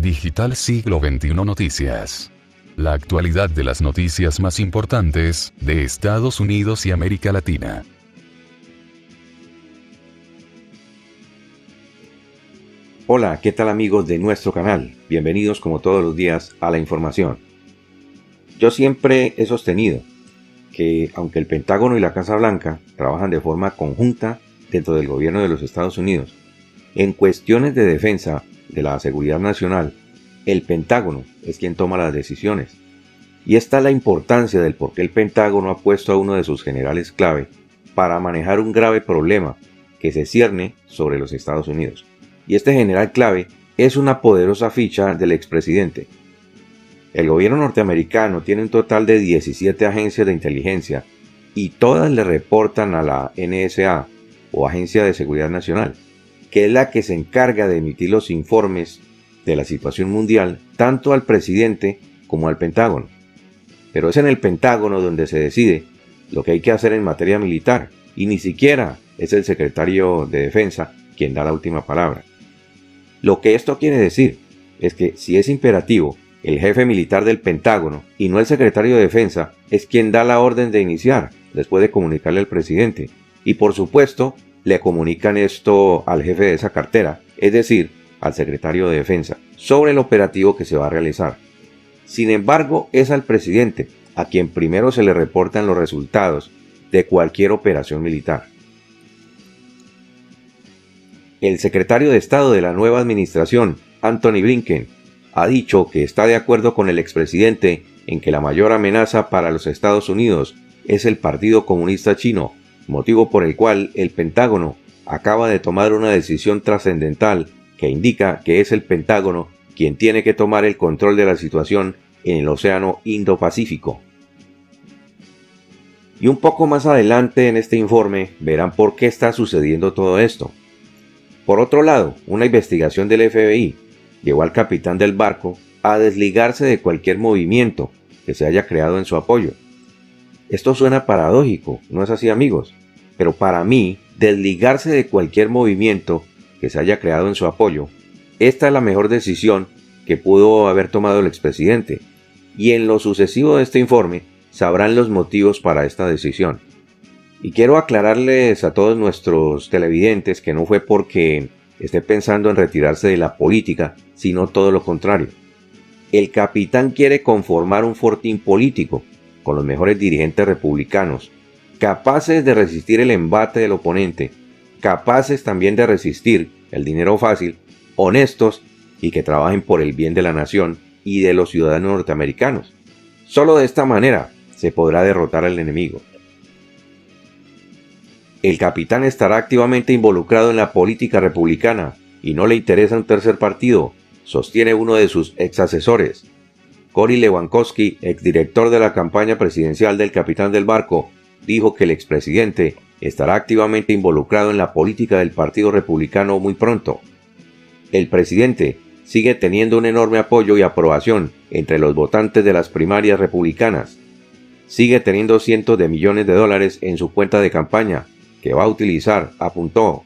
Digital Siglo XXI Noticias. La actualidad de las noticias más importantes de Estados Unidos y América Latina. Hola, ¿qué tal amigos de nuestro canal? Bienvenidos como todos los días a la información. Yo siempre he sostenido que aunque el Pentágono y la Casa Blanca trabajan de forma conjunta dentro del gobierno de los Estados Unidos, en cuestiones de defensa de la seguridad nacional, el Pentágono es quien toma las decisiones. Y esta es la importancia del por qué el Pentágono ha puesto a uno de sus generales clave para manejar un grave problema que se cierne sobre los Estados Unidos. Y este general clave es una poderosa ficha del expresidente. El gobierno norteamericano tiene un total de 17 agencias de inteligencia y todas le reportan a la NSA o Agencia de Seguridad Nacional que es la que se encarga de emitir los informes de la situación mundial tanto al presidente como al Pentágono. Pero es en el Pentágono donde se decide lo que hay que hacer en materia militar y ni siquiera es el secretario de Defensa quien da la última palabra. Lo que esto quiere decir es que si es imperativo, el jefe militar del Pentágono y no el secretario de Defensa es quien da la orden de iniciar después de comunicarle al presidente. Y por supuesto, le comunican esto al jefe de esa cartera, es decir, al secretario de Defensa, sobre el operativo que se va a realizar. Sin embargo, es al presidente a quien primero se le reportan los resultados de cualquier operación militar. El secretario de Estado de la nueva administración, Anthony Blinken, ha dicho que está de acuerdo con el expresidente en que la mayor amenaza para los Estados Unidos es el Partido Comunista Chino motivo por el cual el Pentágono acaba de tomar una decisión trascendental que indica que es el Pentágono quien tiene que tomar el control de la situación en el Océano Indo-Pacífico. Y un poco más adelante en este informe verán por qué está sucediendo todo esto. Por otro lado, una investigación del FBI llevó al capitán del barco a desligarse de cualquier movimiento que se haya creado en su apoyo. Esto suena paradójico, ¿no es así amigos? Pero para mí, desligarse de cualquier movimiento que se haya creado en su apoyo, esta es la mejor decisión que pudo haber tomado el expresidente, y en lo sucesivo de este informe sabrán los motivos para esta decisión. Y quiero aclararles a todos nuestros televidentes que no fue porque esté pensando en retirarse de la política, sino todo lo contrario. El capitán quiere conformar un fortín político con los mejores dirigentes republicanos capaces de resistir el embate del oponente, capaces también de resistir el dinero fácil, honestos y que trabajen por el bien de la nación y de los ciudadanos norteamericanos. Solo de esta manera se podrá derrotar al enemigo. El capitán estará activamente involucrado en la política republicana y no le interesa un tercer partido, sostiene uno de sus ex asesores. Cory Lewandowski, exdirector de la campaña presidencial del capitán del barco, dijo que el expresidente estará activamente involucrado en la política del Partido Republicano muy pronto. El presidente sigue teniendo un enorme apoyo y aprobación entre los votantes de las primarias republicanas. Sigue teniendo cientos de millones de dólares en su cuenta de campaña, que va a utilizar, apuntó,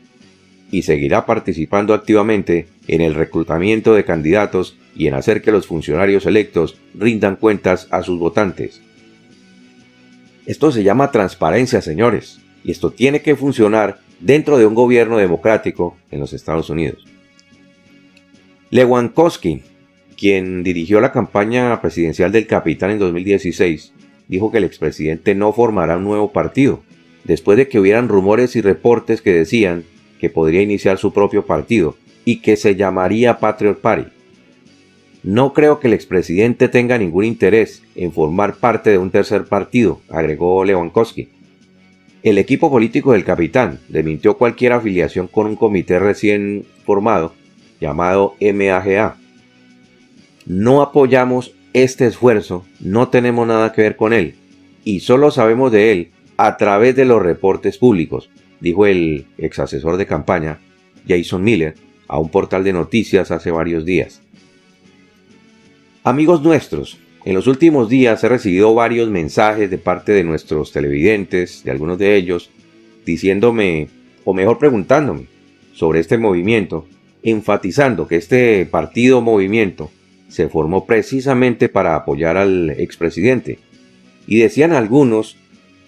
y seguirá participando activamente en el reclutamiento de candidatos y en hacer que los funcionarios electos rindan cuentas a sus votantes. Esto se llama transparencia, señores, y esto tiene que funcionar dentro de un gobierno democrático en los Estados Unidos. Lewandowski, quien dirigió la campaña presidencial del capitán en 2016, dijo que el expresidente no formará un nuevo partido, después de que hubieran rumores y reportes que decían que podría iniciar su propio partido y que se llamaría Patriot Party. No creo que el expresidente tenga ningún interés en formar parte de un tercer partido, agregó Lewandowski. El equipo político del capitán desmintió cualquier afiliación con un comité recién formado llamado MAGA. No apoyamos este esfuerzo, no tenemos nada que ver con él y solo sabemos de él a través de los reportes públicos, dijo el ex asesor de campaña Jason Miller a un portal de noticias hace varios días. Amigos nuestros, en los últimos días he recibido varios mensajes de parte de nuestros televidentes, de algunos de ellos, diciéndome, o mejor preguntándome, sobre este movimiento enfatizando que este partido movimiento se formó precisamente para apoyar al expresidente. Y decían algunos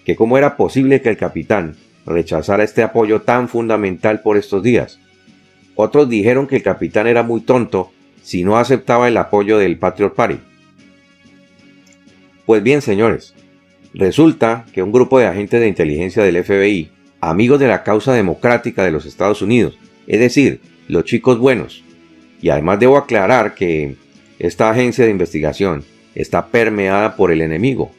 que cómo era posible que el capitán rechazara este apoyo tan fundamental por estos días. Otros dijeron que el capitán era muy tonto si no aceptaba el apoyo del Patriot Party. Pues bien, señores, resulta que un grupo de agentes de inteligencia del FBI, amigos de la causa democrática de los Estados Unidos, es decir, los chicos buenos, y además debo aclarar que esta agencia de investigación está permeada por el enemigo.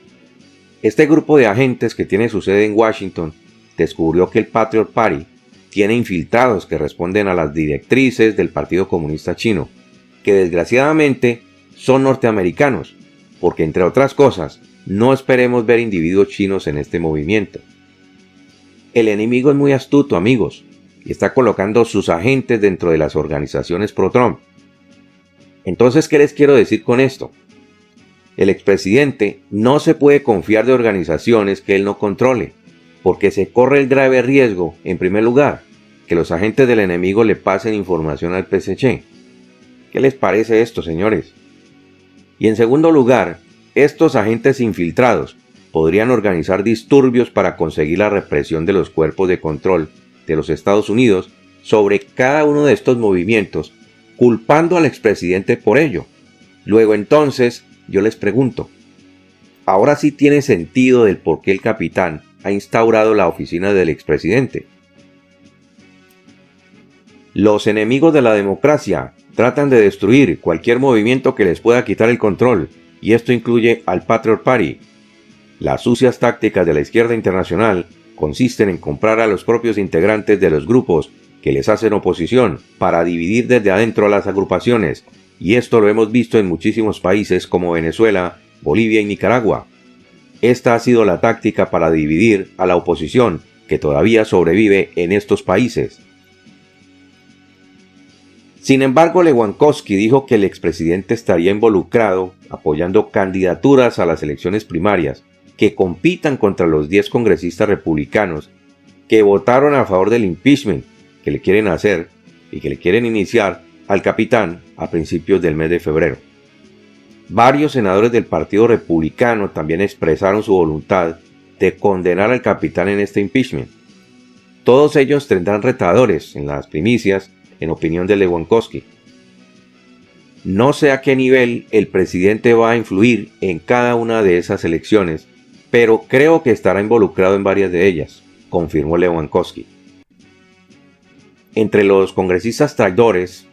Este grupo de agentes que tiene su sede en Washington descubrió que el Patriot Party tiene infiltrados que responden a las directrices del Partido Comunista Chino, que desgraciadamente son norteamericanos porque entre otras cosas, no esperemos ver individuos chinos en este movimiento. El enemigo es muy astuto, amigos, y está colocando sus agentes dentro de las organizaciones pro-Trump. Entonces, ¿qué les quiero decir con esto? El expresidente no se puede confiar de organizaciones que él no controle, porque se corre el grave riesgo, en primer lugar, que los agentes del enemigo le pasen información al PSC. ¿Qué les parece esto, señores? Y en segundo lugar, estos agentes infiltrados podrían organizar disturbios para conseguir la represión de los cuerpos de control de los Estados Unidos sobre cada uno de estos movimientos, culpando al expresidente por ello. Luego entonces, yo les pregunto, ahora sí tiene sentido del por qué el capitán ha instaurado la oficina del expresidente. Los enemigos de la democracia tratan de destruir cualquier movimiento que les pueda quitar el control, y esto incluye al Patriot Party. Las sucias tácticas de la izquierda internacional consisten en comprar a los propios integrantes de los grupos que les hacen oposición para dividir desde adentro a las agrupaciones, y esto lo hemos visto en muchísimos países como Venezuela, Bolivia y Nicaragua. Esta ha sido la táctica para dividir a la oposición que todavía sobrevive en estos países. Sin embargo, Lewandowski dijo que el expresidente estaría involucrado apoyando candidaturas a las elecciones primarias que compitan contra los 10 congresistas republicanos que votaron a favor del impeachment que le quieren hacer y que le quieren iniciar al capitán a principios del mes de febrero. Varios senadores del Partido Republicano también expresaron su voluntad de condenar al capitán en este impeachment. Todos ellos tendrán retadores en las primicias en opinión de Lewandowski. No sé a qué nivel el presidente va a influir en cada una de esas elecciones, pero creo que estará involucrado en varias de ellas, confirmó Lewandowski. Entre los congresistas traidores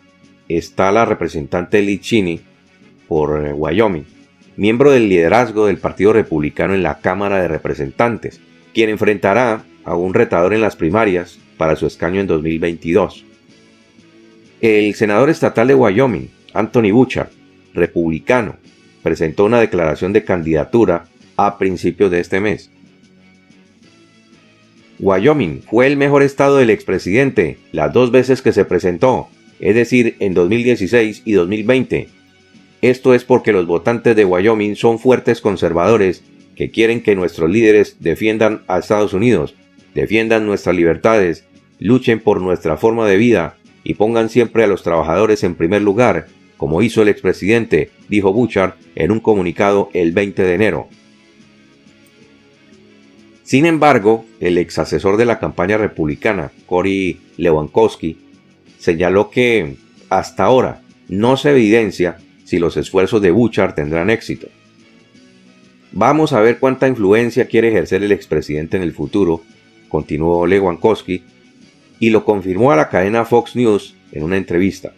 está la representante Lee por eh, Wyoming, miembro del liderazgo del Partido Republicano en la Cámara de Representantes, quien enfrentará a un retador en las primarias para su escaño en 2022. El senador estatal de Wyoming, Anthony Bouchard, republicano, presentó una declaración de candidatura a principios de este mes. Wyoming fue el mejor estado del expresidente las dos veces que se presentó, es decir, en 2016 y 2020. Esto es porque los votantes de Wyoming son fuertes conservadores que quieren que nuestros líderes defiendan a Estados Unidos, defiendan nuestras libertades, luchen por nuestra forma de vida y pongan siempre a los trabajadores en primer lugar, como hizo el expresidente, dijo Bouchard en un comunicado el 20 de enero. Sin embargo, el ex asesor de la campaña republicana, Cory Lewandowski, señaló que hasta ahora no se evidencia si los esfuerzos de Bouchard tendrán éxito. Vamos a ver cuánta influencia quiere ejercer el expresidente en el futuro, continuó Lewandowski y lo confirmó a la cadena Fox News en una entrevista.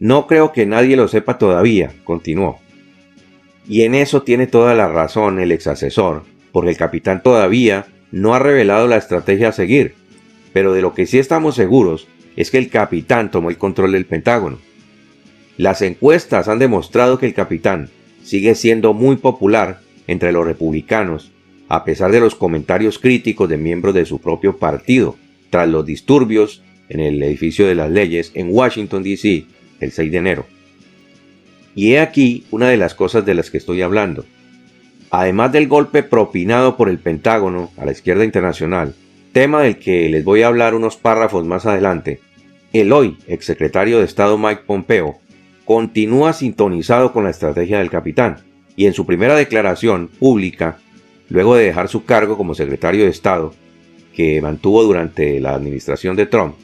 No creo que nadie lo sepa todavía, continuó. Y en eso tiene toda la razón el ex asesor, porque el capitán todavía no ha revelado la estrategia a seguir, pero de lo que sí estamos seguros es que el capitán tomó el control del Pentágono. Las encuestas han demostrado que el capitán sigue siendo muy popular entre los republicanos, a pesar de los comentarios críticos de miembros de su propio partido, tras los disturbios en el edificio de las leyes en Washington, D.C., el 6 de enero. Y he aquí una de las cosas de las que estoy hablando. Además del golpe propinado por el Pentágono a la izquierda internacional, tema del que les voy a hablar unos párrafos más adelante, El hoy exsecretario de Estado Mike Pompeo continúa sintonizado con la estrategia del capitán y en su primera declaración pública, luego de dejar su cargo como secretario de Estado, que mantuvo durante la administración de Trump,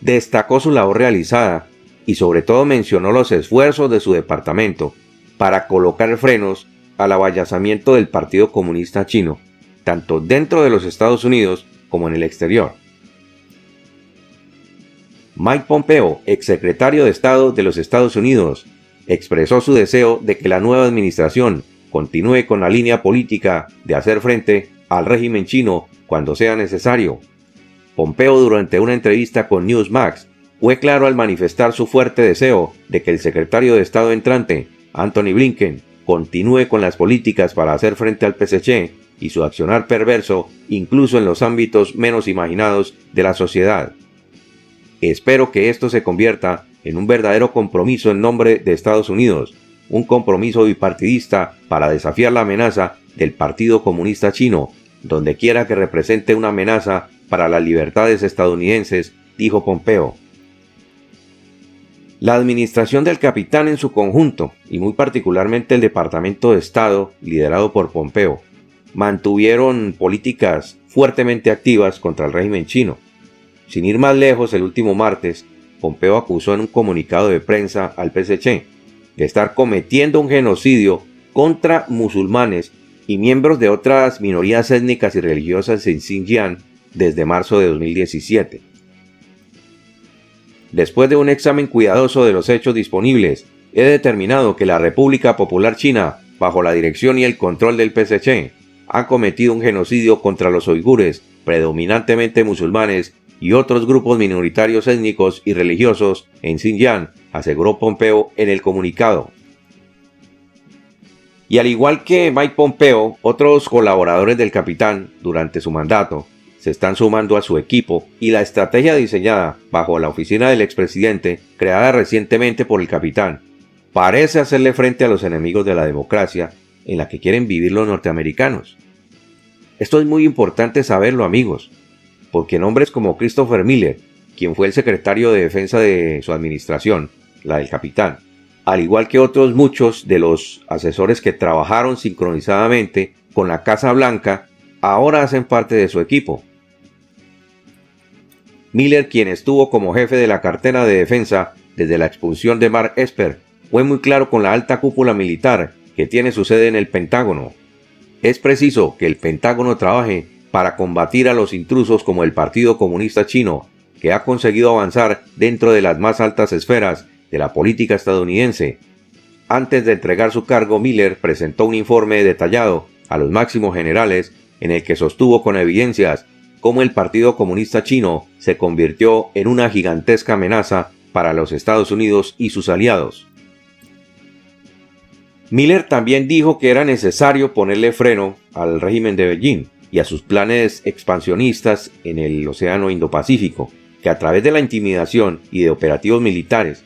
destacó su labor realizada y sobre todo mencionó los esfuerzos de su departamento para colocar frenos al avallazamiento del Partido Comunista Chino, tanto dentro de los Estados Unidos como en el exterior. Mike Pompeo, exsecretario de Estado de los Estados Unidos, expresó su deseo de que la nueva administración continúe con la línea política de hacer frente al régimen chino cuando sea necesario. Pompeo durante una entrevista con Newsmax fue claro al manifestar su fuerte deseo de que el secretario de Estado entrante, Anthony Blinken, continúe con las políticas para hacer frente al PSC y su accionar perverso incluso en los ámbitos menos imaginados de la sociedad. Espero que esto se convierta en un verdadero compromiso en nombre de Estados Unidos, un compromiso bipartidista para desafiar la amenaza del Partido Comunista Chino, donde quiera que represente una amenaza para las libertades estadounidenses, dijo Pompeo. La administración del capitán en su conjunto, y muy particularmente el Departamento de Estado, liderado por Pompeo, mantuvieron políticas fuertemente activas contra el régimen chino. Sin ir más lejos, el último martes, Pompeo acusó en un comunicado de prensa al PSC de estar cometiendo un genocidio contra musulmanes y miembros de otras minorías étnicas y religiosas en Xinjiang desde marzo de 2017. Después de un examen cuidadoso de los hechos disponibles, he determinado que la República Popular China, bajo la dirección y el control del PSC, ha cometido un genocidio contra los uigures, predominantemente musulmanes, y otros grupos minoritarios étnicos y religiosos en Xinjiang, aseguró Pompeo en el comunicado. Y al igual que Mike Pompeo, otros colaboradores del capitán durante su mandato se están sumando a su equipo y la estrategia diseñada bajo la oficina del expresidente, creada recientemente por el capitán, parece hacerle frente a los enemigos de la democracia en la que quieren vivir los norteamericanos. Esto es muy importante saberlo amigos, porque nombres como Christopher Miller, quien fue el secretario de defensa de su administración, la del capitán, al igual que otros muchos de los asesores que trabajaron sincronizadamente con la Casa Blanca, ahora hacen parte de su equipo Miller, quien estuvo como jefe de la cartera de defensa desde la expulsión de Mark Esper, fue muy claro con la alta cúpula militar que tiene su sede en el Pentágono. Es preciso que el Pentágono trabaje para combatir a los intrusos como el Partido Comunista Chino, que ha conseguido avanzar dentro de las más altas esferas de la política estadounidense. Antes de entregar su cargo, Miller presentó un informe detallado a los máximos generales en el que sostuvo con evidencias cómo el Partido Comunista Chino se convirtió en una gigantesca amenaza para los Estados Unidos y sus aliados. Miller también dijo que era necesario ponerle freno al régimen de Beijing y a sus planes expansionistas en el Océano Indo-Pacífico, que a través de la intimidación y de operativos militares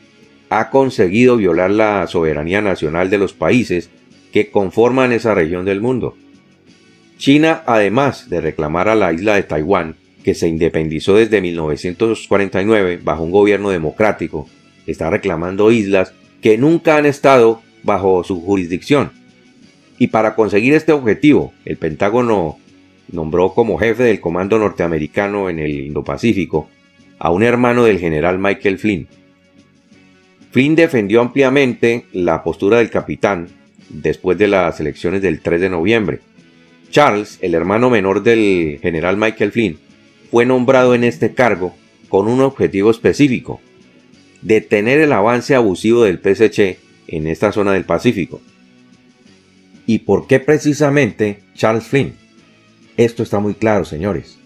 ha conseguido violar la soberanía nacional de los países que conforman esa región del mundo. China, además de reclamar a la isla de Taiwán, que se independizó desde 1949 bajo un gobierno democrático, está reclamando islas que nunca han estado bajo su jurisdicción. Y para conseguir este objetivo, el Pentágono nombró como jefe del comando norteamericano en el Indo-Pacífico a un hermano del general Michael Flynn. Flynn defendió ampliamente la postura del capitán después de las elecciones del 3 de noviembre, Charles, el hermano menor del general Michael Flynn, fue nombrado en este cargo con un objetivo específico, detener el avance abusivo del PSC en esta zona del Pacífico. ¿Y por qué precisamente Charles Flynn? Esto está muy claro, señores.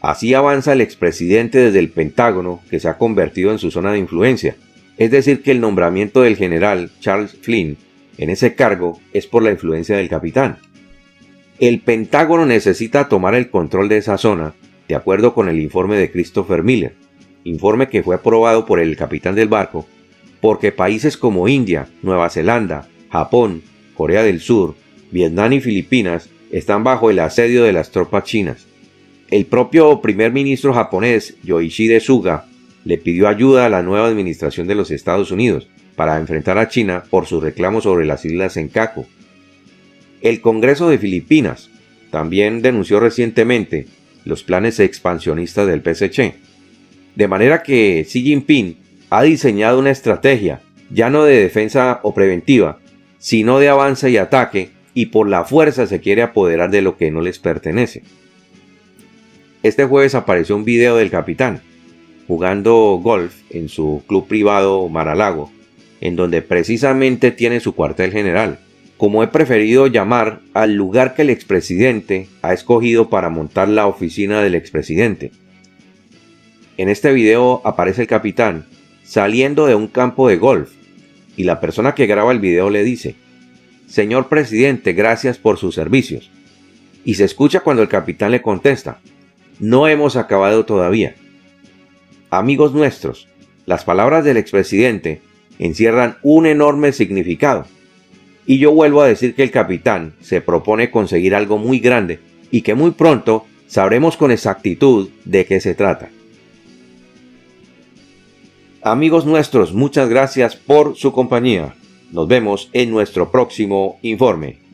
Así avanza el expresidente desde el Pentágono, que se ha convertido en su zona de influencia. Es decir, que el nombramiento del general Charles Flynn en ese cargo es por la influencia del capitán. El Pentágono necesita tomar el control de esa zona, de acuerdo con el informe de Christopher Miller, informe que fue aprobado por el capitán del barco, porque países como India, Nueva Zelanda, Japón, Corea del Sur, Vietnam y Filipinas están bajo el asedio de las tropas chinas. El propio primer ministro japonés, Yoishide Suga, le pidió ayuda a la nueva administración de los Estados Unidos para enfrentar a China por sus reclamos sobre las islas Senkaku. El Congreso de Filipinas también denunció recientemente los planes expansionistas del PSC, de manera que Xi Jinping ha diseñado una estrategia ya no de defensa o preventiva, sino de avance y ataque, y por la fuerza se quiere apoderar de lo que no les pertenece. Este jueves apareció un video del capitán, jugando golf en su club privado Maralago, en donde precisamente tiene su cuartel general, como he preferido llamar al lugar que el expresidente ha escogido para montar la oficina del expresidente. En este video aparece el capitán saliendo de un campo de golf y la persona que graba el video le dice, Señor presidente, gracias por sus servicios. Y se escucha cuando el capitán le contesta, no hemos acabado todavía. Amigos nuestros, las palabras del expresidente encierran un enorme significado. Y yo vuelvo a decir que el capitán se propone conseguir algo muy grande y que muy pronto sabremos con exactitud de qué se trata. Amigos nuestros, muchas gracias por su compañía. Nos vemos en nuestro próximo informe.